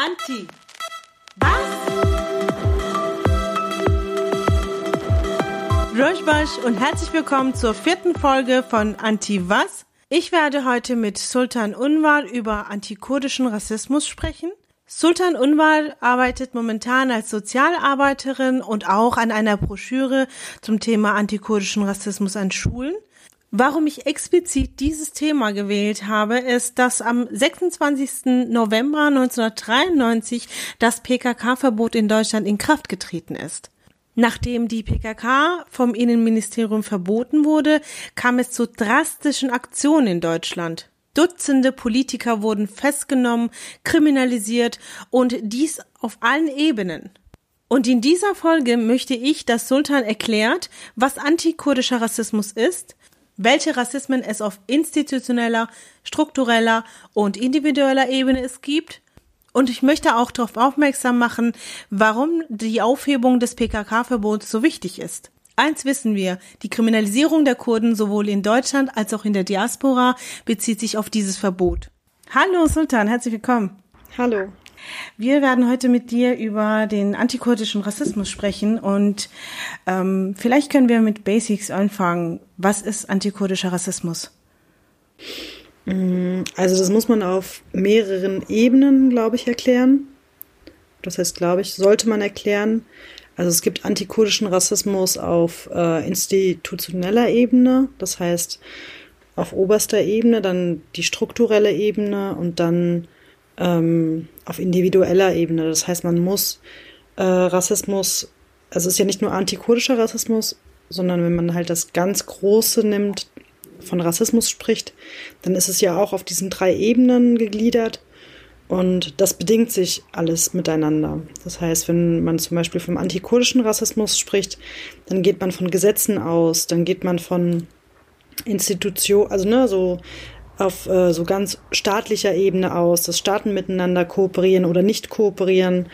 Anti. Was? Rojbash und herzlich willkommen zur vierten Folge von Anti Was. Ich werde heute mit Sultan Unwar über antikurdischen Rassismus sprechen. Sultan Unwar arbeitet momentan als Sozialarbeiterin und auch an einer Broschüre zum Thema antikurdischen Rassismus an Schulen. Warum ich explizit dieses Thema gewählt habe, ist, dass am 26. November 1993 das PKK-Verbot in Deutschland in Kraft getreten ist. Nachdem die PKK vom Innenministerium verboten wurde, kam es zu drastischen Aktionen in Deutschland. Dutzende Politiker wurden festgenommen, kriminalisiert und dies auf allen Ebenen. Und in dieser Folge möchte ich, dass Sultan erklärt, was antikurdischer Rassismus ist, welche Rassismen es auf institutioneller, struktureller und individueller Ebene es gibt. Und ich möchte auch darauf aufmerksam machen, warum die Aufhebung des PKK-Verbots so wichtig ist. Eins wissen wir, die Kriminalisierung der Kurden sowohl in Deutschland als auch in der Diaspora bezieht sich auf dieses Verbot. Hallo Sultan, herzlich willkommen. Hallo. Wir werden heute mit dir über den antikurdischen Rassismus sprechen und ähm, vielleicht können wir mit Basics anfangen. Was ist antikurdischer Rassismus? Mm, also das muss man auf mehreren Ebenen, glaube ich, erklären. Das heißt, glaube ich, sollte man erklären. Also es gibt antikurdischen Rassismus auf äh, institutioneller Ebene, das heißt auf oberster Ebene, dann die strukturelle Ebene und dann ähm, auf individueller Ebene. Das heißt, man muss äh, Rassismus, also es ist ja nicht nur antikurdischer Rassismus, sondern wenn man halt das ganz Große nimmt, von Rassismus spricht, dann ist es ja auch auf diesen drei Ebenen gegliedert. Und das bedingt sich alles miteinander. Das heißt, wenn man zum Beispiel vom antikurdischen Rassismus spricht, dann geht man von Gesetzen aus, dann geht man von Institutionen, also ne, so auf äh, so ganz staatlicher Ebene aus, dass Staaten miteinander kooperieren oder nicht kooperieren.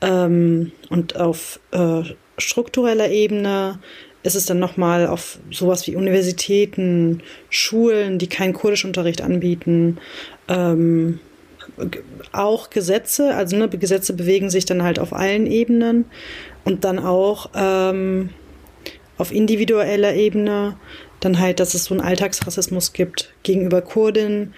Ähm, und auf äh, struktureller Ebene ist es dann nochmal auf sowas wie Universitäten, Schulen, die keinen Kurdischunterricht anbieten, ähm, auch Gesetze, also ne, Gesetze bewegen sich dann halt auf allen Ebenen und dann auch ähm, auf individueller Ebene dann halt, dass es so einen Alltagsrassismus gibt gegenüber Kurden,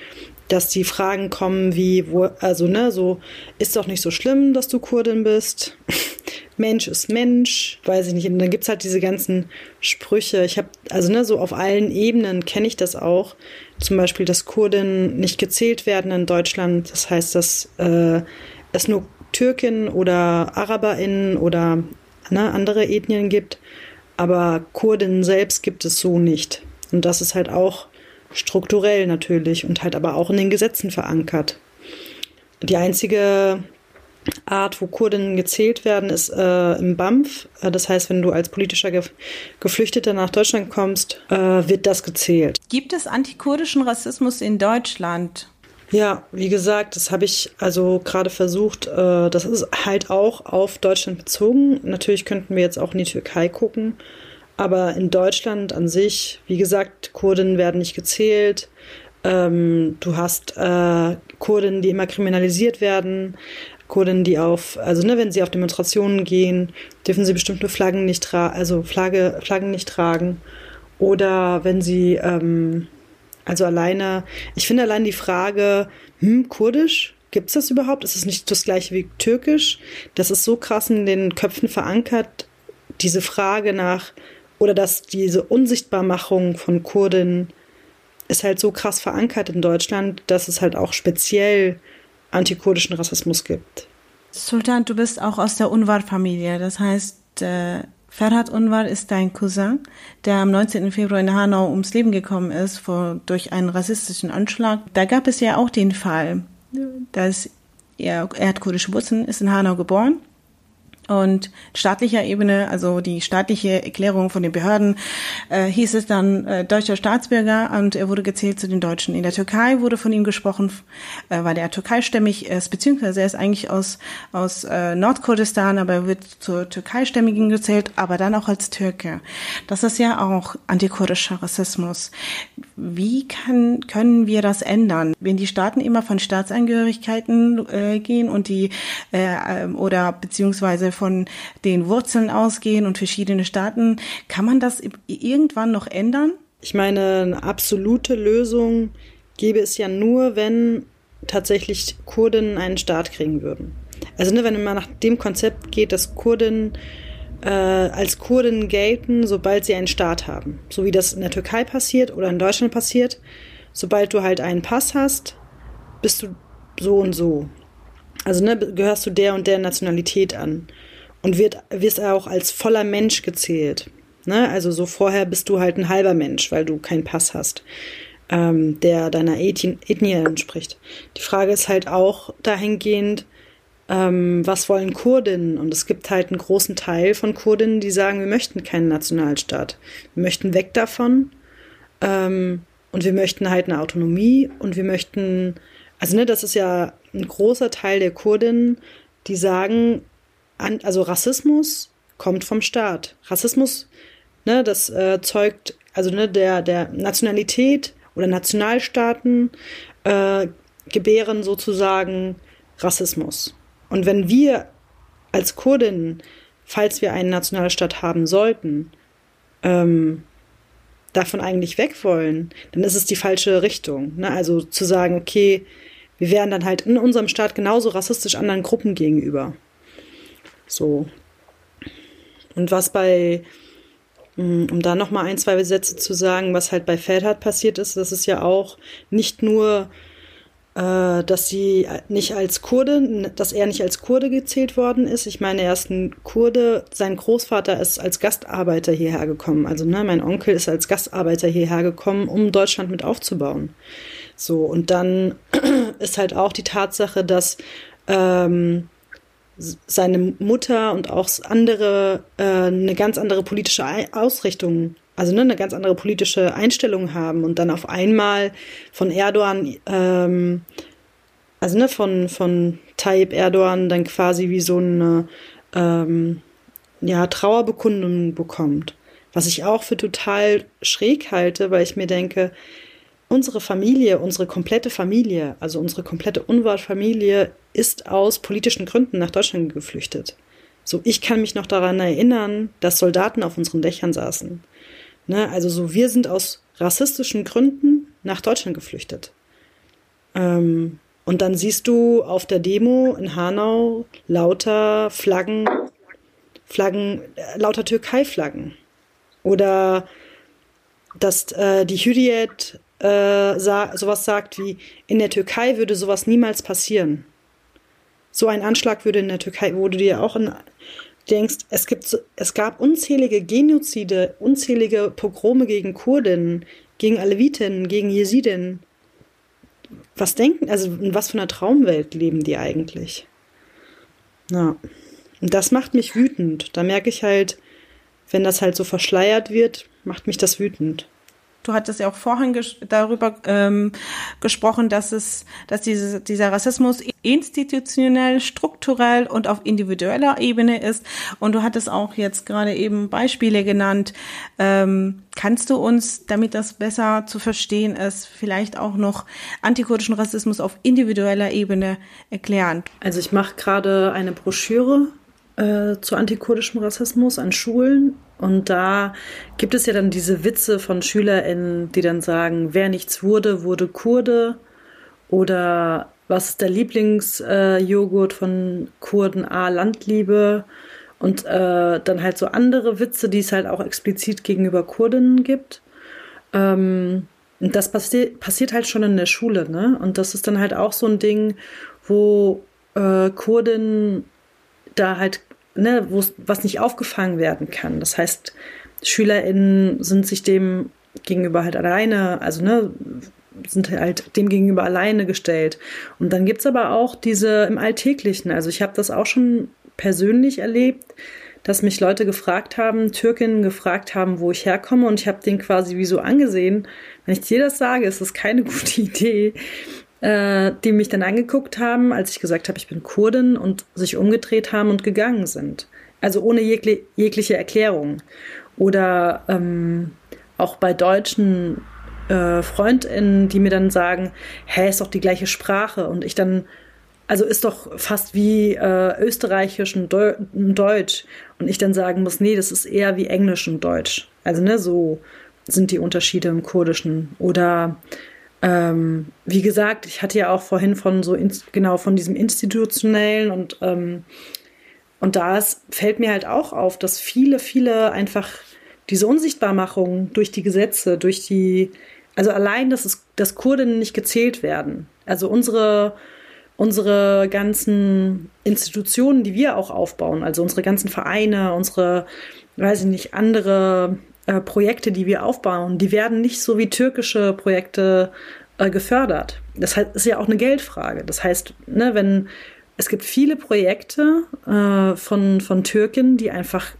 dass die Fragen kommen wie, wo, also ne, so, ist doch nicht so schlimm, dass du Kurdin bist. Mensch ist Mensch, weiß ich nicht. Und dann gibt's halt diese ganzen Sprüche. Ich habe, also ne, so auf allen Ebenen kenne ich das auch. Zum Beispiel, dass Kurden nicht gezählt werden in Deutschland. Das heißt, dass äh, es nur Türken oder AraberInnen oder ne, andere Ethnien gibt. Aber Kurden selbst gibt es so nicht. Und das ist halt auch strukturell natürlich und halt aber auch in den Gesetzen verankert. Die einzige Art, wo Kurden gezählt werden, ist äh, im BAMF. Äh, das heißt, wenn du als politischer Ge Geflüchteter nach Deutschland kommst, äh, wird das gezählt. Gibt es antikurdischen Rassismus in Deutschland? Ja, wie gesagt, das habe ich also gerade versucht. Äh, das ist halt auch auf Deutschland bezogen. Natürlich könnten wir jetzt auch in die Türkei gucken. Aber in Deutschland an sich, wie gesagt, Kurden werden nicht gezählt. Ähm, du hast äh, Kurden, die immer kriminalisiert werden. Kurden, die auf, also ne, wenn sie auf Demonstrationen gehen, dürfen sie bestimmte Flaggen nicht tragen, also Flagge, Flaggen nicht tragen. Oder wenn sie, ähm, also alleine, ich finde allein die Frage, hm, Kurdisch, gibt es das überhaupt? Ist es nicht das gleiche wie Türkisch? Das ist so krass in den Köpfen verankert, diese Frage nach, oder dass diese Unsichtbarmachung von Kurden ist halt so krass verankert in Deutschland, dass es halt auch speziell antikurdischen Rassismus gibt. Sultan, du bist auch aus der Unwar-Familie. Das heißt, äh, Ferhat Unwar ist dein Cousin, der am 19. Februar in Hanau ums Leben gekommen ist vor, durch einen rassistischen Anschlag. Da gab es ja auch den Fall, dass er, er hat kurdische Wurzeln, ist in Hanau geboren Und staatlicher Ebene, also die staatliche Erklärung von den Behörden, äh, hieß es dann äh, deutscher Staatsbürger und er wurde gezählt zu den Deutschen. In der Türkei wurde von ihm gesprochen, äh, weil er türkeistämmig ist, beziehungsweise er ist eigentlich aus, aus äh, Nordkurdistan, aber er wird zur türkeistämmigen gezählt, aber dann auch als Türke. Das ist ja auch antikurdischer Rassismus. Wie kann, können wir das ändern, wenn die Staaten immer von Staatsangehörigkeiten äh, gehen und die äh, oder beziehungsweise von den Wurzeln ausgehen und verschiedene Staaten. Kann man das irgendwann noch ändern? Ich meine, eine absolute Lösung gäbe es ja nur, wenn tatsächlich Kurden einen Staat kriegen würden. Also ne, wenn man nach dem Konzept geht, dass Kurden äh, als Kurden gelten, sobald sie einen Staat haben. So wie das in der Türkei passiert oder in Deutschland passiert. Sobald du halt einen Pass hast, bist du so und so. Also ne, gehörst du der und der Nationalität an und wird, wirst auch als voller Mensch gezählt. Ne? Also so vorher bist du halt ein halber Mensch, weil du keinen Pass hast, ähm, der deiner Ethnie, Ethnie entspricht. Die Frage ist halt auch dahingehend, ähm, was wollen Kurdinnen? Und es gibt halt einen großen Teil von Kurdinnen, die sagen, wir möchten keinen Nationalstaat. Wir möchten weg davon. Ähm, und wir möchten halt eine Autonomie und wir möchten, also ne, das ist ja ein großer Teil der Kurdinnen, die sagen, an, also Rassismus kommt vom Staat. Rassismus, ne, das äh, zeugt, also ne, der, der Nationalität oder Nationalstaaten äh, gebären sozusagen Rassismus. Und wenn wir als Kurdinnen, falls wir einen Nationalstaat haben sollten, ähm, davon eigentlich weg wollen, dann ist es die falsche Richtung. Ne? Also zu sagen, okay, wir wären dann halt in unserem Staat genauso rassistisch anderen Gruppen gegenüber. So. Und was bei, mm, um da nochmal ein, zwei Sätze zu sagen, was halt bei Feldhardt passiert ist, das ist ja auch nicht nur, dass sie nicht als Kurde, dass er nicht als Kurde gezählt worden ist. Ich meine, er ist ein Kurde, sein Großvater ist als Gastarbeiter hierher gekommen. Also, ne, mein Onkel ist als Gastarbeiter hierher gekommen, um Deutschland mit aufzubauen. So, und dann ist halt auch die Tatsache, dass ähm, seine Mutter und auch andere äh, eine ganz andere politische Ausrichtung, also ne, eine ganz andere politische Einstellung haben und dann auf einmal von Erdogan, ähm, also ne, von, von Tayyip Erdogan dann quasi wie so eine ähm, ja, Trauerbekundung bekommt. Was ich auch für total schräg halte, weil ich mir denke, unsere Familie, unsere komplette Familie, also unsere komplette Unwart-Familie ist aus politischen Gründen nach Deutschland geflüchtet. So, ich kann mich noch daran erinnern, dass Soldaten auf unseren Dächern saßen. Ne, also so, wir sind aus rassistischen Gründen nach Deutschland geflüchtet. Ähm, und dann siehst du auf der Demo in Hanau lauter Flaggen, Flaggen, äh, lauter Türkei-Flaggen. Oder dass äh, die Hürriyet äh, sa sowas sagt wie, in der Türkei würde sowas niemals passieren. So ein Anschlag würde in der Türkei, du dir auch in, denkst, es, gibt, es gab unzählige Genozide, unzählige Pogrome gegen Kurden, gegen Aleviten, gegen Jesiden. Was denken, also in was für einer Traumwelt leben die eigentlich? Ja. Und das macht mich wütend. Da merke ich halt, wenn das halt so verschleiert wird, macht mich das wütend. Du hattest ja auch vorhin darüber ähm, gesprochen, dass es, dass diese, dieser Rassismus institutionell, strukturell und auf individueller Ebene ist. Und du hattest auch jetzt gerade eben Beispiele genannt. Ähm, kannst du uns, damit das besser zu verstehen ist, vielleicht auch noch antikurdischen Rassismus auf individueller Ebene erklären? Also ich mache gerade eine Broschüre äh, zu antikurdischem Rassismus an Schulen. Und da gibt es ja dann diese Witze von SchülerInnen, die dann sagen, wer nichts wurde, wurde Kurde. Oder was ist der Lieblingsjoghurt äh, von Kurden? A, Landliebe. Und äh, dann halt so andere Witze, die es halt auch explizit gegenüber Kurdinnen gibt. Ähm, das passi passiert halt schon in der Schule, ne? Und das ist dann halt auch so ein Ding, wo äh, Kurdinnen da halt, ne, wo was nicht aufgefangen werden kann. Das heißt, SchülerInnen sind sich dem gegenüber halt alleine, also ne, sind halt dem gegenüber alleine gestellt. Und dann gibt es aber auch diese im Alltäglichen, also ich habe das auch schon persönlich erlebt, dass mich Leute gefragt haben, Türkinnen gefragt haben, wo ich herkomme und ich habe den quasi wie so angesehen. Wenn ich dir das sage, ist das keine gute Idee. Äh, die mich dann angeguckt haben, als ich gesagt habe, ich bin Kurdin und sich umgedreht haben und gegangen sind. Also ohne jegli jegliche Erklärung. Oder ähm, auch bei deutschen äh, FreundInnen, die mir dann sagen, hä, ist doch die gleiche Sprache. Und ich dann also ist doch fast wie äh, Österreichisch und, Deu Deutsch. Und ich dann sagen muss, nee, das ist eher wie Englisch und Deutsch. Also, ne, so sind die Unterschiede im Kurdischen. Oder ähm, wie gesagt, ich hatte ja auch vorhin von so genau von diesem institutionellen und ähm, und da fällt mir halt auch auf, dass viele, viele einfach diese Unsichtbarmachung durch die Gesetze, durch die, also allein, dass es, dass Kurdinnen nicht gezählt werden. Also unsere unsere ganzen Institutionen, die wir auch aufbauen, also unsere ganzen Vereine, unsere, weiß ich nicht, andere äh, Projekte, die wir aufbauen, die werden nicht so wie türkische Projekte äh, gefördert. Das ist ja auch eine Geldfrage. Das heißt, ne, wenn es gibt viele Projekte äh, von, von Türken, die einfach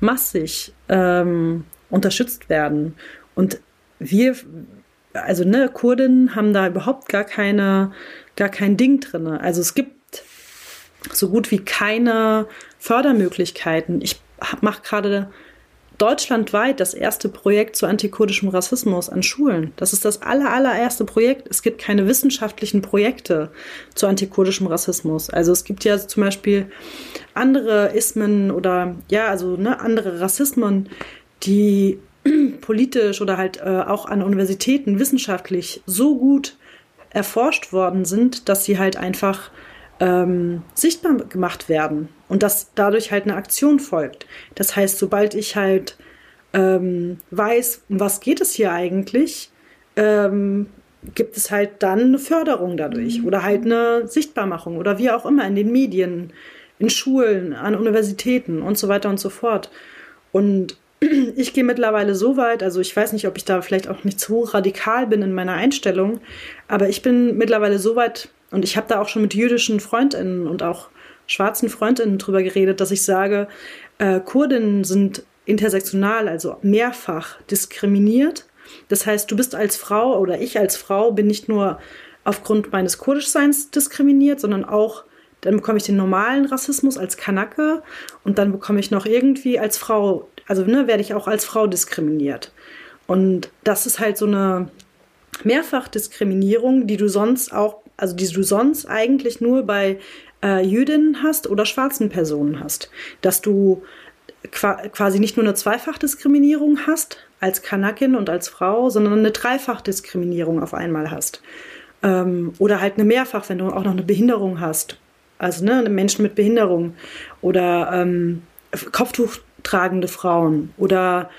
massig ähm, unterstützt werden. Und wir, also ne, Kurden haben da überhaupt gar keine gar kein Ding drin. Also es gibt so gut wie keine Fördermöglichkeiten. Ich mache gerade deutschlandweit das erste Projekt zu antikurdischem Rassismus an Schulen. Das ist das aller, allererste Projekt. Es gibt keine wissenschaftlichen Projekte zu antikurdischem Rassismus. Also es gibt ja zum Beispiel andere Ismen oder ja, also ne, andere Rassismen, die politisch oder halt äh, auch an Universitäten wissenschaftlich so gut erforscht worden sind, dass sie halt einfach ähm, sichtbar gemacht werden und dass dadurch halt eine Aktion folgt. Das heißt, sobald ich halt ähm, weiß, um was geht es hier eigentlich, ähm, gibt es halt dann eine Förderung dadurch mhm. oder halt eine Sichtbarmachung oder wie auch immer in den Medien, in Schulen, an Universitäten und so weiter und so fort. Und ich gehe mittlerweile so weit, also ich weiß nicht, ob ich da vielleicht auch nicht zu radikal bin in meiner Einstellung, aber ich bin mittlerweile so weit und ich habe da auch schon mit jüdischen Freundinnen und auch schwarzen Freundinnen drüber geredet, dass ich sage, äh, Kurdinnen sind intersektional, also mehrfach diskriminiert. Das heißt, du bist als Frau oder ich als Frau bin nicht nur aufgrund meines Kurdischseins diskriminiert, sondern auch dann bekomme ich den normalen Rassismus als Kanake und dann bekomme ich noch irgendwie als Frau also ne, werde ich auch als Frau diskriminiert. Und das ist halt so eine Mehrfachdiskriminierung, die du sonst auch, also die du sonst eigentlich nur bei äh, Jüdinnen hast oder schwarzen Personen hast. Dass du quasi nicht nur eine Zweifachdiskriminierung hast als Kanakin und als Frau, sondern eine Dreifachdiskriminierung auf einmal hast. Ähm, oder halt eine Mehrfach, wenn du auch noch eine Behinderung hast. Also ne, Menschen mit Behinderung oder ähm, Kopftuch tragende Frauen oder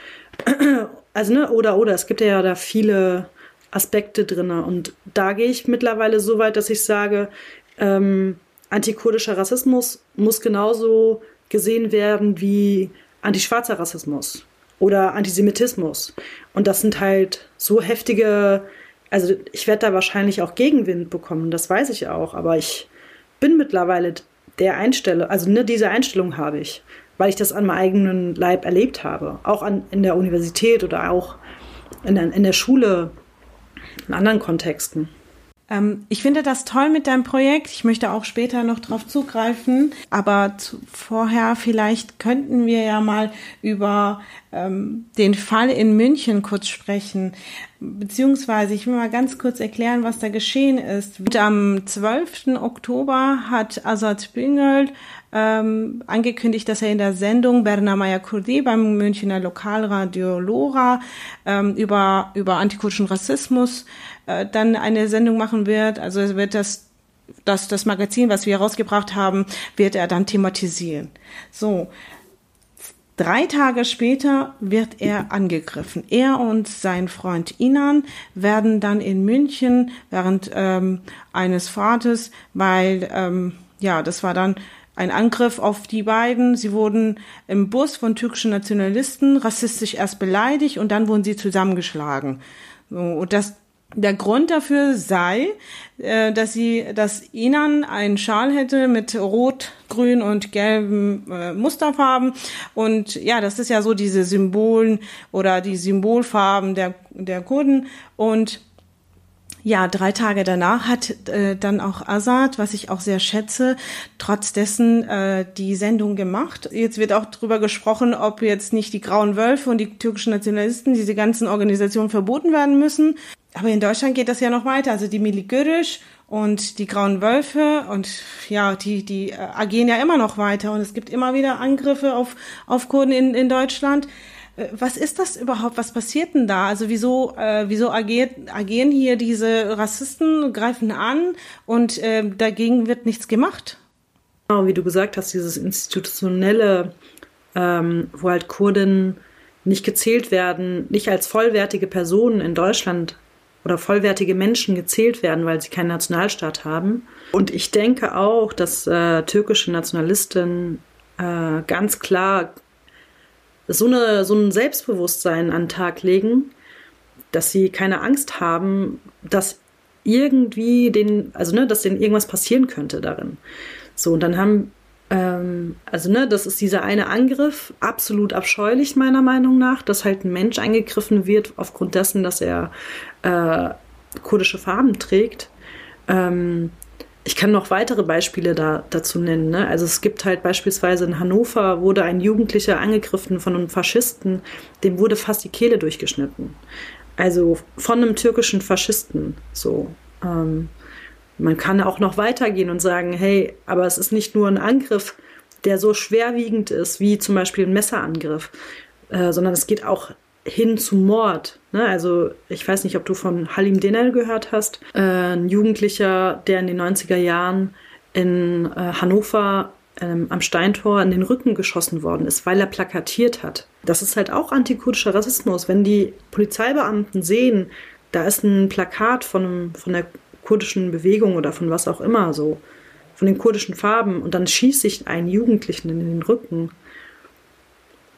also ne oder oder es gibt ja da viele Aspekte drin und da gehe ich mittlerweile so weit, dass ich sage, ähm, antikurdischer Rassismus muss genauso gesehen werden wie antischwarzer Rassismus oder Antisemitismus. Und das sind halt so heftige also ich werde da wahrscheinlich auch Gegenwind bekommen, das weiß ich auch, aber ich bin mittlerweile der Einstellung, also ne, diese Einstellung habe ich weil ich das an meinem eigenen Leib erlebt habe. Auch an, in der Universität oder auch in in der Schule, in anderen Kontexten. Ähm, ich finde das toll mit deinem Projekt. Ich möchte auch später noch drauf zugreifen. Aber zu, vorher vielleicht könnten wir ja mal über ähm, den Fall in München kurz sprechen. Beziehungsweise, ich will mal ganz kurz erklären, was da geschehen ist. Und am 12. Oktober hat Azad Büngel ähm, angekündigt, dass er in der Sendung Bernamaya Kurdi beim Münchner Lokalradio Lora ähm, über, über antikurdischen Rassismus äh, dann eine Sendung machen wird. Also es wird das das, das Magazin, was wir herausgebracht haben, wird er dann thematisieren. So, Drei Tage später wird er angegriffen. Er und sein Freund Inan werden dann in München während ähm, eines Fahrtes, weil ähm, ja, das war dann ein Angriff auf die beiden. Sie wurden im Bus von türkischen Nationalisten rassistisch erst beleidigt und dann wurden sie zusammengeschlagen. Und das Der Grund dafür sei, äh, dass sie, dass Inan einen Schal hätte mit rot, grün und gelben äh, Musterfarben und ja, das ist ja so diese Symbolen oder die Symbolfarben der der Kurden und ja, drei Tage danach hat äh, dann auch Azad, was ich auch sehr schätze, trotz dessen äh, die Sendung gemacht. Jetzt wird auch drüber gesprochen, ob jetzt nicht die Grauen Wölfe und die türkischen Nationalisten, diese ganzen Organisationen verboten werden müssen. Aber in Deutschland geht das ja noch weiter. Also die Miligörisch und die Grauen Wölfe und ja, die, die äh, agieren ja immer noch weiter und es gibt immer wieder Angriffe auf, auf Kurden in, in Deutschland. Äh, was ist das überhaupt? Was passiert denn da? Also wieso, äh, wieso agiert, agieren hier diese Rassisten, greifen an und äh, dagegen wird nichts gemacht? Genau, wie du gesagt hast, dieses institutionelle, ähm, wo halt Kurden nicht gezählt werden, nicht als vollwertige Personen in Deutschland oder vollwertige Menschen gezählt werden, weil sie keinen Nationalstaat haben. Und ich denke auch, dass äh, türkische Nationalisten äh, ganz klar so, eine, so ein Selbstbewusstsein an den Tag legen, dass sie keine Angst haben, dass irgendwie den, also ne, dass denen irgendwas passieren könnte darin. So, und dann haben, ähm, also ne, das ist dieser eine Angriff, absolut abscheulich meiner Meinung nach, dass halt ein Mensch angegriffen wird aufgrund dessen, dass er äh, kurdische Farben trägt. Ähm, ich kann noch weitere Beispiele da, dazu nennen. Ne? Also es gibt halt beispielsweise in Hannover wurde ein Jugendlicher angegriffen von einem Faschisten, dem wurde fast die Kehle durchgeschnitten. Also von einem türkischen Faschisten. So. Ähm, man kann auch noch weitergehen und sagen, hey, aber es ist nicht nur ein Angriff, der so schwerwiegend ist wie zum Beispiel ein Messerangriff, äh, sondern es geht auch hin zu Mord. Ne? Also ich weiß nicht, ob du von Halim Denel gehört hast, äh, ein Jugendlicher, der in den 90er Jahren in äh, Hannover ähm, am Steintor in den Rücken geschossen worden ist, weil er plakatiert hat. Das ist halt auch antikurdischer Rassismus. Wenn die Polizeibeamten sehen, da ist ein Plakat von, von der kurdischen Bewegung oder von was auch immer so, von den kurdischen Farben und dann schießt sich ein Jugendlichen in den Rücken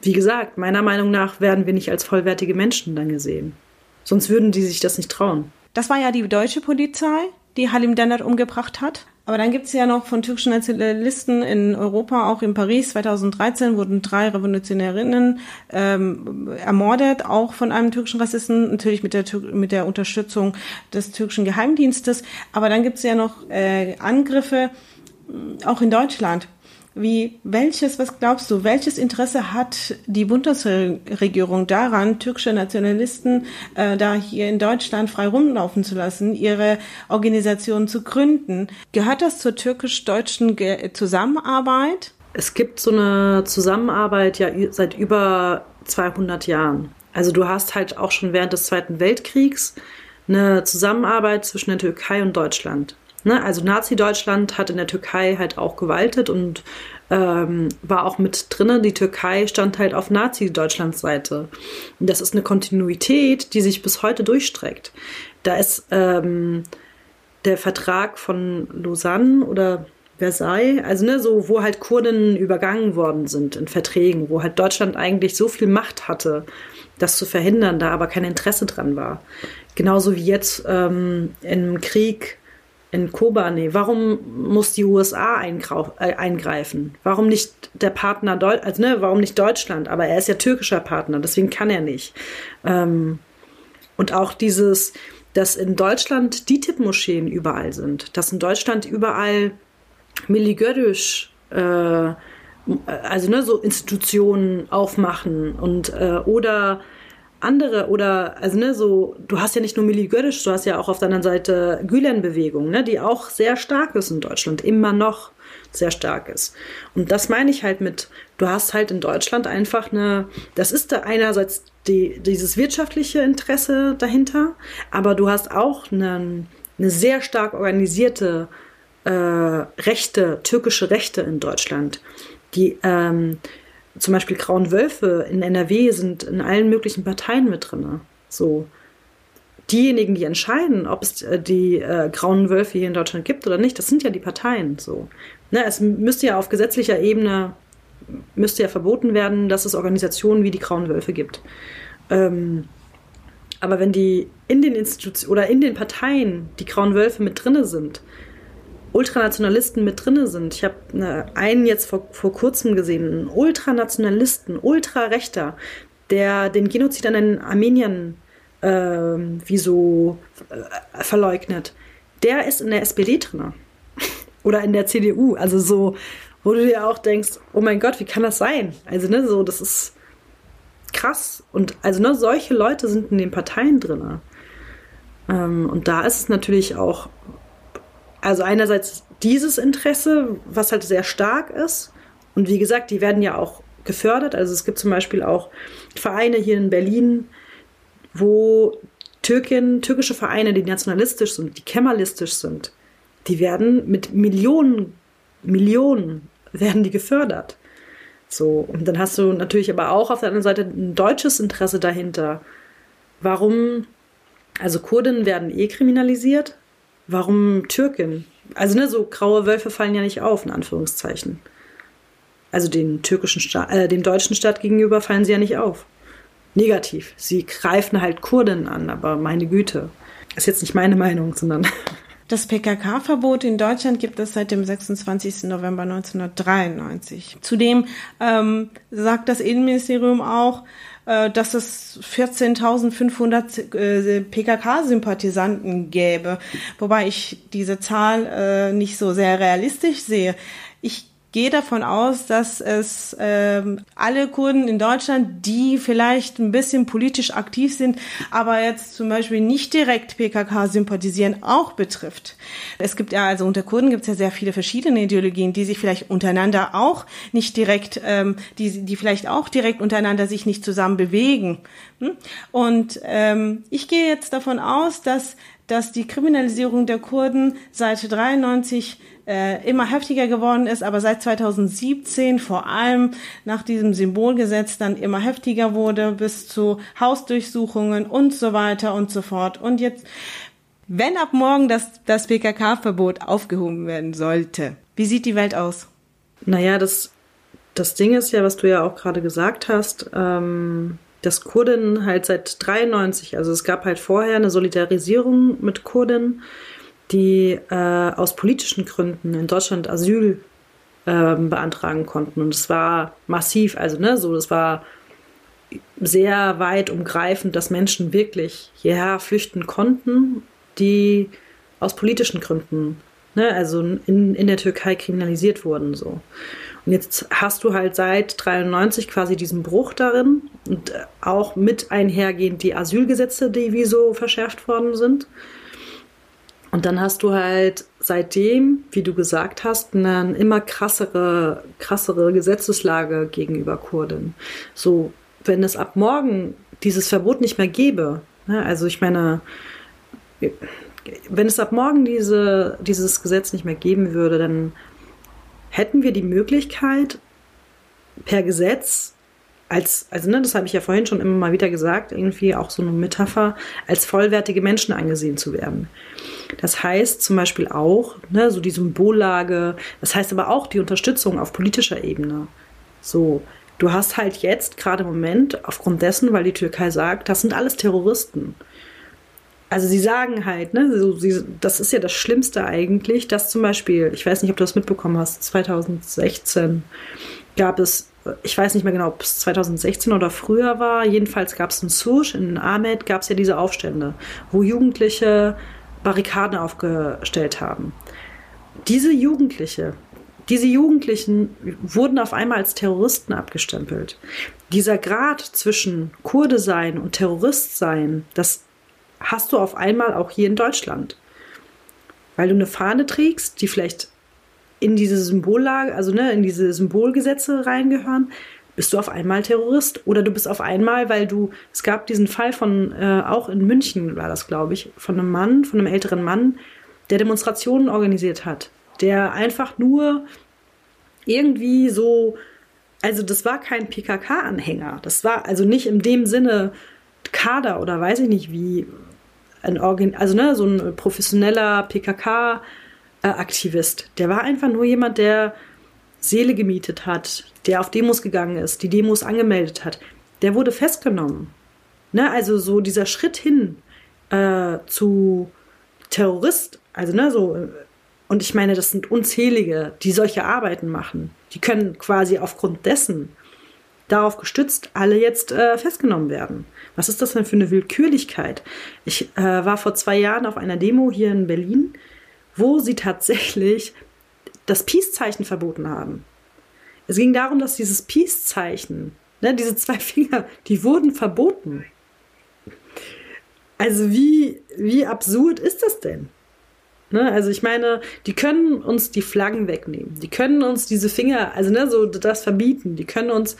wie gesagt, meiner Meinung nach werden wir nicht als vollwertige Menschen dann gesehen. Sonst würden die sich das nicht trauen. Das war ja die deutsche Polizei, die Halim Dennert umgebracht hat. Aber dann gibt es ja noch von türkischen Nationalisten in Europa, auch in Paris 2013 wurden drei Revolutionärinnen ähm, ermordet, auch von einem türkischen Rassisten, natürlich mit der, mit der Unterstützung des türkischen Geheimdienstes. Aber dann gibt es ja noch äh, Angriffe, auch in Deutschland. Wie, welches, was glaubst du, welches Interesse hat die Bundesregierung daran, türkische Nationalisten äh, da hier in Deutschland frei rumlaufen zu lassen, ihre Organisation zu gründen? Gehört das zur türkisch-deutschen Zusammenarbeit? Es gibt so eine Zusammenarbeit ja seit über 200 Jahren. Also du hast halt auch schon während des Zweiten Weltkriegs eine Zusammenarbeit zwischen der Türkei und Deutschland. Ne? Also Nazi-Deutschland hat in der Türkei halt auch gewaltet und ähm, war auch mit drinnen. Die Türkei stand halt auf Nazi-Deutschlands Seite. Und das ist eine Kontinuität, die sich bis heute durchstreckt. Da ist ähm, der Vertrag von Lausanne oder Versailles, also ne, so, wo halt Kurden übergangen worden sind in Verträgen, wo halt Deutschland eigentlich so viel Macht hatte, das zu verhindern, da aber kein Interesse dran war. Genauso wie jetzt ähm, im Krieg in Kobane, warum muss die USA äh, eingreifen? Warum nicht der Partner, Deu also ne, warum nicht Deutschland? Aber er ist ja türkischer Partner, deswegen kann er nicht. Ähm, und auch dieses, dass in Deutschland die Tippmoscheen überall sind, dass in Deutschland überall Miligörisch, äh, also ne, so Institutionen aufmachen und äh, oder andere oder, also ne, so, du hast ja nicht nur Milli Görisch, du hast ja auch auf der anderen Seite Gülen-Bewegung, ne, die auch sehr stark ist in Deutschland, immer noch sehr stark ist. Und das meine ich halt mit, du hast halt in Deutschland einfach eine, das ist da einerseits die, dieses wirtschaftliche Interesse dahinter, aber du hast auch eine, eine sehr stark organisierte äh, Rechte, türkische Rechte in Deutschland, die ähm, zum Beispiel Grauen Wölfe in NRW sind in allen möglichen Parteien mit drin. So. Diejenigen, die entscheiden, ob es äh, die äh, Grauen Wölfe hier in Deutschland gibt oder nicht, das sind ja die Parteien. So. Ne, es müsste ja auf gesetzlicher Ebene müsste ja verboten werden, dass es Organisationen wie die Grauen Wölfe gibt. Ähm, Aber wenn die in den Institutionen oder in den Parteien die Grauen Wölfe mit drinne sind, Ultranationalisten mit drinne sind. Ich habe ne, einen jetzt vor, vor kurzem gesehen, einen Ultranationalisten, Ultrarechter, der den Genozid an den Armeniern äh, wie so äh, verleugnet. Der ist in der SPD drinne oder in der CDU. Also so, wo du dir auch denkst, oh mein Gott, wie kann das sein? Also ne, so das ist krass. Und also ne, solche Leute sind in den Parteien drinne. Ähm, und da ist es natürlich auch also einerseits dieses Interesse, was halt sehr stark ist. Und wie gesagt, die werden ja auch gefördert. Also es gibt zum Beispiel auch Vereine hier in Berlin, wo Türkin, türkische Vereine, die nationalistisch sind, die kemalistisch sind, die werden mit Millionen, Millionen werden die gefördert. So, und dann hast du natürlich aber auch auf der anderen Seite ein deutsches Interesse dahinter. Warum, also Kurden werden eh kriminalisiert, Warum Türkin? Also, ne, so graue Wölfe fallen ja nicht auf, in Anführungszeichen. Also den türkischen Staat, äh, dem deutschen Staat gegenüber fallen sie ja nicht auf. Negativ. Sie greifen halt Kurden an, aber meine Güte. Ist jetzt nicht meine Meinung, sondern. Das PKK-Verbot in Deutschland gibt es seit dem 26. November 1993. Zudem ähm, sagt das Innenministerium auch, dass es 14.500 äh, PKK-Sympathisanten gäbe, wobei ich diese Zahl äh, nicht so sehr realistisch sehe. Ich gehe davon aus, dass es ähm, alle Kurden in Deutschland, die vielleicht ein bisschen politisch aktiv sind, aber jetzt zum Beispiel nicht direkt PKK sympathisieren, auch betrifft. Es gibt ja also unter Kurden gibt es ja sehr viele verschiedene Ideologien, die sich vielleicht untereinander auch nicht direkt, ähm, die die vielleicht auch direkt untereinander sich nicht zusammen bewegen. Hm? Und ähm, ich gehe jetzt davon aus, dass dass die Kriminalisierung der Kurden seit 93 äh, immer heftiger geworden ist, aber seit 2017 vor allem nach diesem Symbolgesetz dann immer heftiger wurde bis zu Hausdurchsuchungen und so weiter und so fort. Und jetzt, wenn ab morgen das, das PKK-Verbot aufgehoben werden sollte, wie sieht die Welt aus? Naja, das, das Ding ist ja, was du ja auch gerade gesagt hast, ähm, dass Kurden halt seit 93, also es gab halt vorher eine Solidarisierung mit Kurden, die äh, aus politischen Gründen in Deutschland Asyl äh, beantragen konnten. Und es war massiv, also ne, so, es war sehr weit umgreifend, dass Menschen wirklich hierher flüchten konnten, die aus politischen Gründen, ne, also in, in der Türkei kriminalisiert wurden. So. Und jetzt hast du halt seit 93 quasi diesen Bruch darin und auch mit einhergehend die Asylgesetze, die wie so verschärft worden sind. Und dann hast du halt seitdem, wie du gesagt hast, eine immer krassere, krassere Gesetzeslage gegenüber Kurden. So, wenn es ab morgen dieses Verbot nicht mehr gäbe, ne, also ich meine, wenn es ab morgen diese, dieses Gesetz nicht mehr geben würde, dann hätten wir die Möglichkeit, per Gesetz als, also ne, das habe ich ja vorhin schon immer mal wieder gesagt, irgendwie auch so eine Metapher, als vollwertige Menschen angesehen zu werden. Das heißt zum Beispiel auch, ne, so die Symbollage, das heißt aber auch die Unterstützung auf politischer Ebene. So, du hast halt jetzt gerade im Moment, aufgrund dessen, weil die Türkei sagt, das sind alles Terroristen. Also sie sagen halt, ne, so, sie, das ist ja das Schlimmste eigentlich, dass zum Beispiel, ich weiß nicht, ob du das mitbekommen hast, 2016 gab es, ich weiß nicht mehr genau, ob es 2016 oder früher war, jedenfalls gab es in Sush, in Ahmed gab es ja diese Aufstände, wo Jugendliche Barrikaden aufgestellt haben. Diese Jugendliche, diese Jugendlichen wurden auf einmal als Terroristen abgestempelt. Dieser Grad zwischen Kurde sein und Terrorist sein, das hast du auf einmal auch hier in Deutschland. Weil du eine Fahne trägst, die vielleicht in diese Symbollage, also ne, in diese Symbolgesetze reingehören, bist du auf einmal Terrorist. Oder du bist auf einmal, weil du, es gab diesen Fall von, äh, auch in München war das, glaube ich, von einem Mann, von einem älteren Mann, der Demonstrationen organisiert hat. Der einfach nur irgendwie so, also das war kein PKK-Anhänger. Das war also nicht in dem Sinne Kader oder weiß ich nicht wie, ein Organ, also ne, so ein professioneller PKK-Aktivist. Der war einfach nur jemand, der Seele gemietet hat, der auf Demos gegangen ist, die Demos angemeldet hat, der wurde festgenommen. Ne, also so dieser Schritt hin äh, zu Terrorist, also ne, so, und ich meine, das sind unzählige, die solche Arbeiten machen. Die können quasi aufgrund dessen darauf gestützt alle jetzt äh, festgenommen werden. Was ist das denn für eine Willkürlichkeit? Ich äh, war vor zwei Jahren auf einer Demo hier in Berlin, wo sie tatsächlich das Peace-Zeichen verboten haben. Es ging darum, dass dieses Peace-Zeichen, ne, diese zwei Finger, die wurden verboten. Also wie, wie absurd ist das denn? Ne, also ich meine, die können uns die Flaggen wegnehmen, die können uns diese Finger, also ne, so das verbieten, die können uns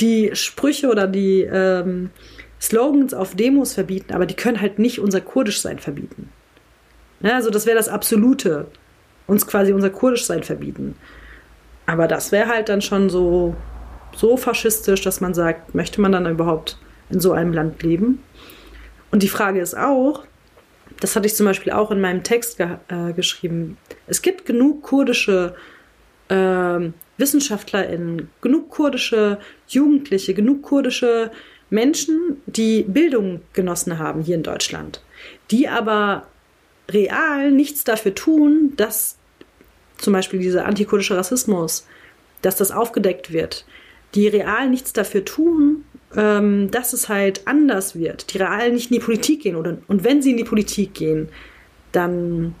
die Sprüche oder die ähm, Slogans auf Demos verbieten, aber die können halt nicht unser Kurdischsein verbieten. Ne, also das wäre das Absolute, uns quasi unser Kurdischsein verbieten. Aber das wäre halt dann schon so, so faschistisch, dass man sagt, möchte man dann überhaupt in so einem Land leben? Und die Frage ist auch, das hatte ich zum Beispiel auch in meinem Text ge äh, geschrieben, es gibt genug kurdische äh, WissenschaftlerInnen, genug kurdische Jugendliche, genug kurdische Menschen, die Bildung genossen haben hier in Deutschland, die aber real nichts dafür tun, dass zum Beispiel dieser antikurdische Rassismus, dass das aufgedeckt wird, die real nichts dafür tun, ähm, dass es halt anders wird, die real nicht in die Politik gehen oder und wenn sie in die Politik gehen, dann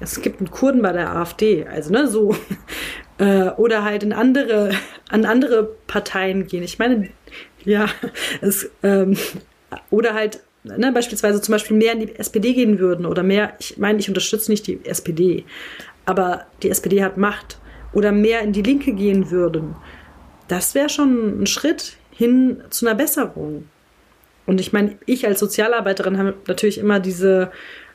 es gibt einen Kurden bei der AfD, also ne, so äh, oder halt in andere an andere Parteien gehen. Ich meine, ja, es ähm, oder halt ne, beispielsweise zum Beispiel mehr in die SPD gehen würden oder mehr. Ich meine, ich unterstütze nicht die SPD, aber die SPD hat Macht oder mehr in die Linke gehen würden. Das wäre schon ein Schritt hin zu einer Besserung. Und ich meine, ich als Sozialarbeiterin habe natürlich immer diese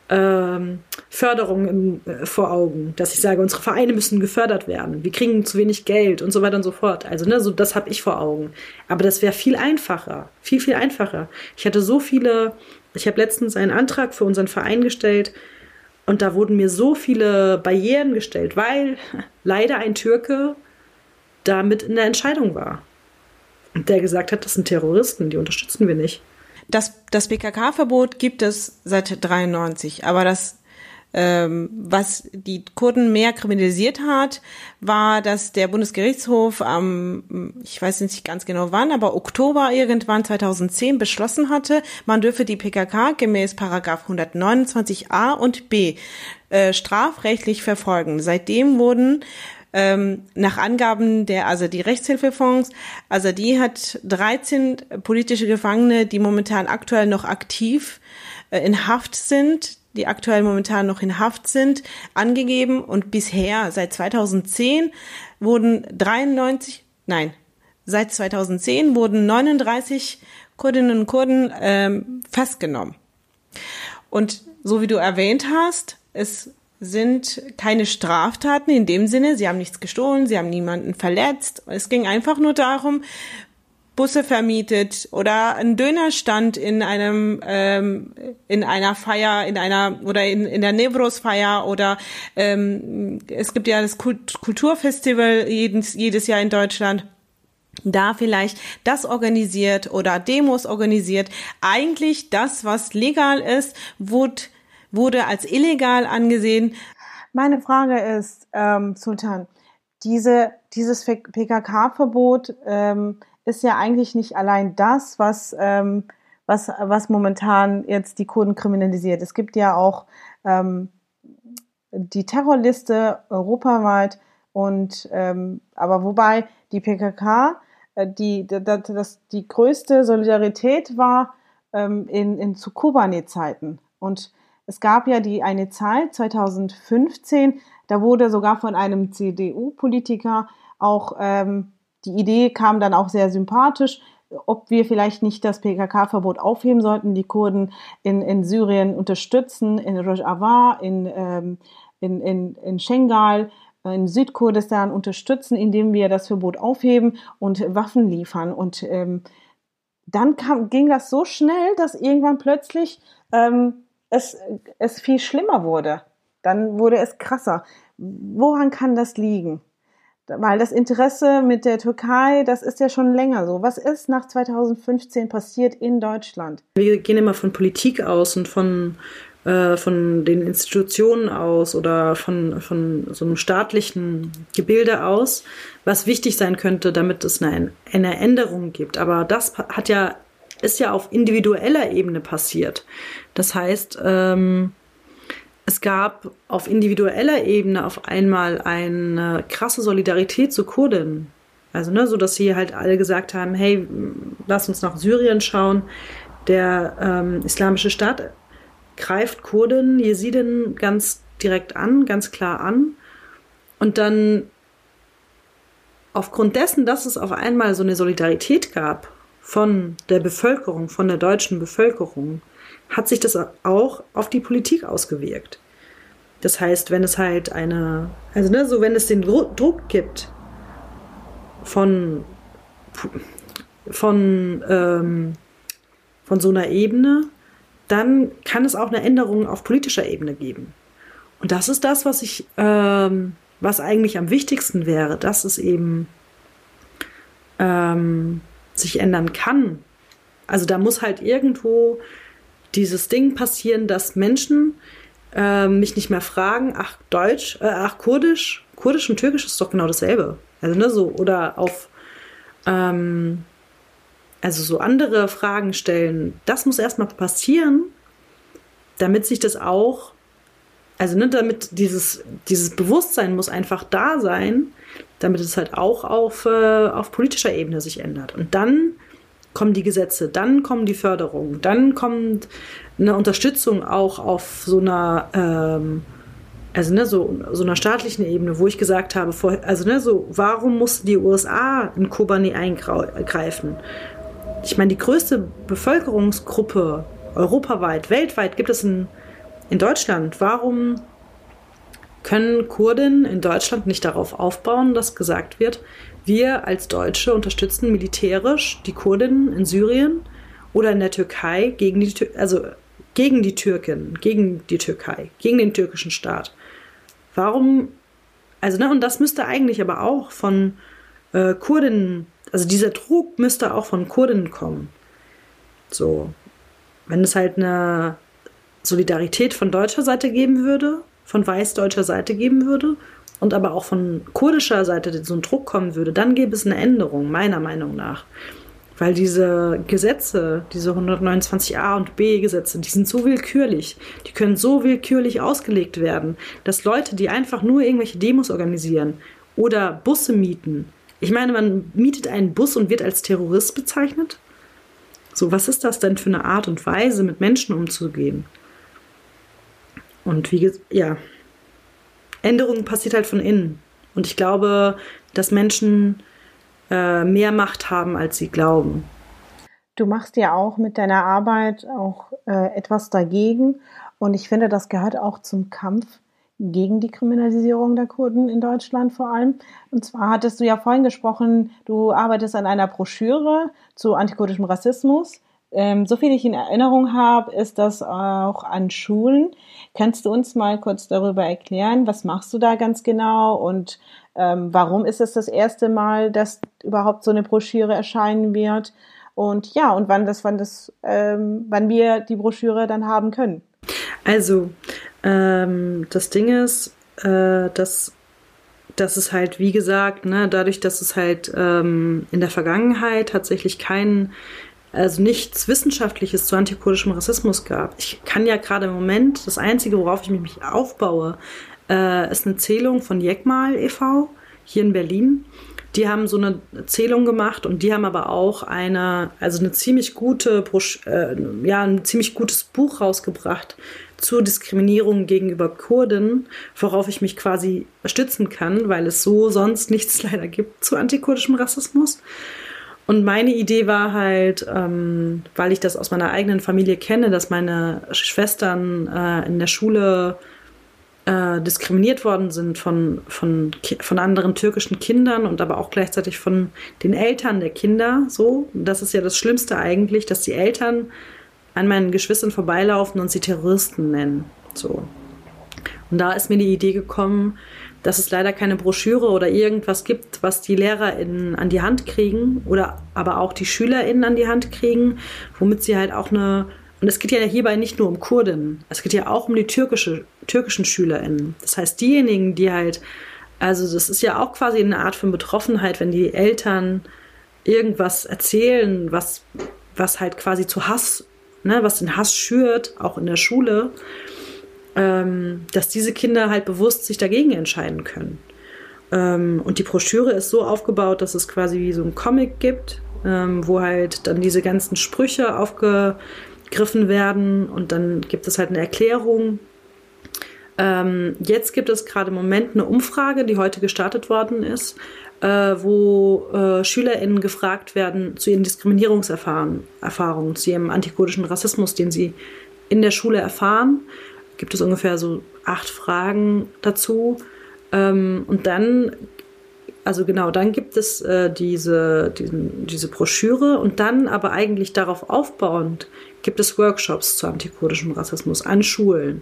ähm, Förderung im, äh, vor Augen, dass ich sage, unsere Vereine müssen gefördert werden, wir kriegen zu wenig Geld und so weiter und so fort. Also, ne, so das habe ich vor Augen. Aber das wäre viel einfacher, viel, viel einfacher. Ich hatte so viele, ich habe letztens einen Antrag für unseren Verein gestellt und da wurden mir so viele Barrieren gestellt, weil leider ein Türke damit in der Entscheidung war der gesagt hat, das sind Terroristen, die unterstützen wir nicht. Das, das PKK-Verbot gibt es seit 93, aber das ähm, was die Kurden mehr kriminalisiert hat, war, dass der Bundesgerichtshof am, ich weiß nicht ganz genau wann, aber Oktober irgendwann 2010 beschlossen hatte, man dürfe die PKK gemäß Paragraph 129a und b äh, strafrechtlich verfolgen. Seitdem wurden ähm, nach Angaben der die Rechtshilfefonds, die hat 13 politische Gefangene, die momentan aktuell noch aktiv äh, in Haft sind, die aktuell momentan noch in Haft sind, angegeben und bisher seit 2010 wurden 93, nein, seit 2010 wurden 39 Kurdinnen und Kurden ähm, festgenommen. Und so wie du erwähnt hast, es sind keine Straftaten in dem Sinne, sie haben nichts gestohlen, sie haben niemanden verletzt. Es ging einfach nur darum, Busse vermietet oder ein Dönerstand in einem ähm, in einer Feier in einer oder in, in der Nebros Feier oder ähm, es gibt ja das Kult Kulturfestival jedes jedes Jahr in Deutschland da vielleicht das organisiert oder Demos organisiert eigentlich das was legal ist wurde wurde als illegal angesehen. Meine Frage ist, ähm, Sultan, diese, dieses PKK-Verbot ähm, ist ja eigentlich nicht allein das, was, ähm, was, was momentan jetzt die Kurden kriminalisiert. Es gibt ja auch ähm, die Terrorliste europaweit und ähm, aber wobei die PKK äh, die, das, die größte Solidarität war ähm, in, in zu Kobani-Zeiten. Und es gab ja die eine Zeit 2015, da wurde sogar von einem CDU-Politiker auch ähm, die Idee kam dann auch sehr sympathisch, ob wir vielleicht nicht das PKK-Verbot aufheben sollten, die Kurden in, in Syrien unterstützen, in Rojava, in, ähm, in, in, in Schengal, in Südkurdistan unterstützen, indem wir das Verbot aufheben und Waffen liefern. Und ähm, dann kam, ging das so schnell, dass irgendwann plötzlich ähm, es, es viel schlimmer wurde. Dann wurde es krasser. Woran kann das liegen? Weil das Interesse mit der Türkei, das ist ja schon länger so. Was ist nach 2015 passiert in Deutschland? Wir gehen immer von Politik aus und von, äh, von den Institutionen aus oder von, von so einem staatlichen Gebilde aus, was wichtig sein könnte, damit es eine, eine Änderung gibt. Aber das hat ja, ist ja auf individueller Ebene passiert. Das heißt, ähm, es gab auf individueller Ebene auf einmal eine krasse Solidarität zu Kurden. Also, ne, so dass sie halt alle gesagt haben, hey, lass uns nach Syrien schauen. Der ähm, islamische Staat greift Kurden, Jesiden ganz direkt an, ganz klar an. Und dann aufgrund dessen, dass es auf einmal so eine Solidarität gab von der Bevölkerung, von der deutschen Bevölkerung, hat sich das auch auf die Politik ausgewirkt. Das heißt, wenn es halt eine, also ne, so wenn es den Druck gibt von, von, ähm, von so einer Ebene, dann kann es auch eine Änderung auf politischer Ebene geben. Und das ist das, was ich, ähm, was eigentlich am wichtigsten wäre, dass es eben ähm, sich ändern kann. Also da muss halt irgendwo dieses Ding passieren, dass Menschen äh, mich nicht mehr fragen, ach Deutsch, äh, ach Kurdisch, Kurdisch und Türkisch ist doch genau dasselbe. Also ne, so oder auf ähm, also so andere Fragen stellen. Das muss erstmal passieren, damit sich das auch, also ne, damit dieses dieses Bewusstsein muss einfach da sein, damit es halt auch auf äh, auf politischer Ebene sich ändert. Und dann kommen die Gesetze, dann kommen die Förderungen, dann kommt eine Unterstützung auch auf so einer, ähm, also ne, so, so einer staatlichen Ebene, wo ich gesagt habe, vor, also ne, so, warum mussten die USA in Kobani eingreifen? Ich meine, die größte Bevölkerungsgruppe europaweit, weltweit gibt es in, in Deutschland. Warum können Kurden in Deutschland nicht darauf aufbauen, dass gesagt wird, wir als Deutsche unterstützen militärisch die Kurden in Syrien oder in der Türkei gegen die, also gegen die Türken, gegen die Türkei, gegen den türkischen Staat. Warum, also, ne, und das müsste eigentlich aber auch von äh, Kurden, also dieser Druck müsste auch von Kurden kommen. So, wenn es halt eine Solidarität von deutscher Seite geben würde, von weißdeutscher Seite geben würde und aber auch von kurdischer Seite so ein Druck kommen würde, dann gäbe es eine Änderung, meiner Meinung nach. Weil diese Gesetze, diese 129a und b Gesetze, die sind so willkürlich. Die können so willkürlich ausgelegt werden, dass Leute, die einfach nur irgendwelche Demos organisieren oder Busse mieten. Ich meine, man mietet einen Bus und wird als Terrorist bezeichnet? So, was ist das denn für eine Art und Weise, mit Menschen umzugehen? Und wie ja, Änderung passiert halt von innen. Und ich glaube, dass Menschen äh, mehr Macht haben, als sie glauben. Du machst ja auch mit deiner Arbeit auch äh, etwas dagegen. Und ich finde, das gehört auch zum Kampf gegen die Kriminalisierung der Kurden in Deutschland vor allem. Und zwar hattest du ja vorhin gesprochen, du arbeitest an einer Broschüre zu antikurdischem Rassismus. Ähm, so viel ich in Erinnerung habe, ist das auch an Schulen. Kannst du uns mal kurz darüber erklären, was machst du da ganz genau und ähm, warum ist es das erste Mal, dass überhaupt so eine Broschüre erscheinen wird? Und ja, und wann das, wann das, ähm, wann wir die Broschüre dann haben können? Also, ähm, das Ding ist, äh, dass dass es halt, wie gesagt, ne, dadurch, dass es halt ähm, in der Vergangenheit tatsächlich keinen also nichts Wissenschaftliches zu antikurdischem Rassismus gab. Ich kann ja gerade im Moment, das Einzige, worauf ich mich aufbaue, äh, ist eine Zählung von Jekmal e.V. hier in Berlin. Die haben so eine Zählung gemacht und die haben aber auch eine, also eine ziemlich gute, äh, ja, ein ziemlich gutes Buch rausgebracht zur Diskriminierung gegenüber Kurden, worauf ich mich quasi stützen kann, weil es so sonst nichts leider gibt zu antikurdischem Rassismus. Und meine Idee war halt, ähm, weil ich das aus meiner eigenen Familie kenne, dass meine Schwestern äh, in der Schule äh, diskriminiert worden sind von, von, von anderen türkischen Kindern und aber auch gleichzeitig von den Eltern der Kinder. So, das ist ja das Schlimmste eigentlich, dass die Eltern an meinen Geschwistern vorbeilaufen und sie Terroristen nennen. So. Und da ist mir die Idee gekommen, dass es leider keine Broschüre oder irgendwas gibt, was die LehrerInnen an die Hand kriegen oder aber auch die SchülerInnen an die Hand kriegen, womit sie halt auch eine und es geht ja hierbei nicht nur um Kurdinnen, es geht ja auch um die türkische, türkischen SchülerInnen. Das heißt, diejenigen, die halt, also das ist ja auch quasi eine Art von Betroffenheit, wenn die Eltern irgendwas erzählen, was, was halt quasi zu Hass, ne, was den Hass schürt, auch in der Schule, ähm, dass diese Kinder halt bewusst sich dagegen entscheiden können. Ähm, und die Broschüre ist so aufgebaut, dass es quasi wie so ein Comic gibt, ähm, wo halt dann diese ganzen Sprüche aufgegriffen werden und dann gibt es halt eine Erklärung. Ähm, jetzt gibt es gerade im Moment eine Umfrage, die heute gestartet worden ist, äh, wo äh, SchülerInnen gefragt werden zu ihren Diskriminierungserfahrungen, zu ihrem antikurdischen Rassismus, den sie in der Schule erfahren gibt es ungefähr so acht Fragen dazu. Ähm, und dann, also genau, dann gibt es äh, diese, diesen, diese Broschüre und dann aber eigentlich darauf aufbauend gibt es Workshops zu antikurdischem Rassismus an Schulen.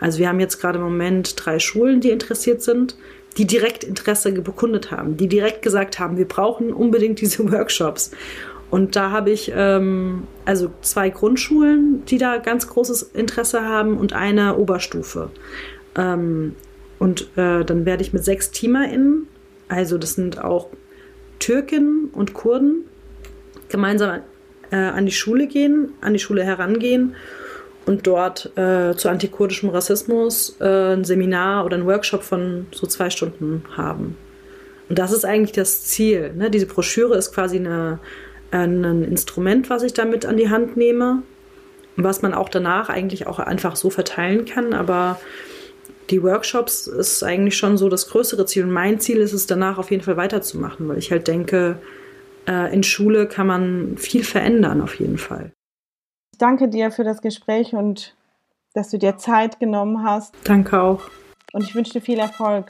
Also wir haben jetzt gerade im Moment drei Schulen, die interessiert sind, die direkt Interesse bekundet haben, die direkt gesagt haben, wir brauchen unbedingt diese Workshops. Und da habe ich ähm, also zwei Grundschulen, die da ganz großes Interesse haben und eine Oberstufe. Ähm, und äh, dann werde ich mit sechs TeamerInnen, also das sind auch Türken und Kurden, gemeinsam äh, an die Schule gehen, an die Schule herangehen und dort äh, zu antikurdischem Rassismus äh, ein Seminar oder ein Workshop von so zwei Stunden haben. Und das ist eigentlich das Ziel. Ne? Diese Broschüre ist quasi eine ein Instrument, was ich damit an die Hand nehme, was man auch danach eigentlich auch einfach so verteilen kann. Aber die Workshops ist eigentlich schon so das größere Ziel. Und mein Ziel ist es danach auf jeden Fall weiterzumachen, weil ich halt denke, äh, in Schule kann man viel verändern auf jeden Fall. Ich danke dir für das Gespräch und dass du dir Zeit genommen hast. Danke auch. Und ich wünsche dir viel Erfolg.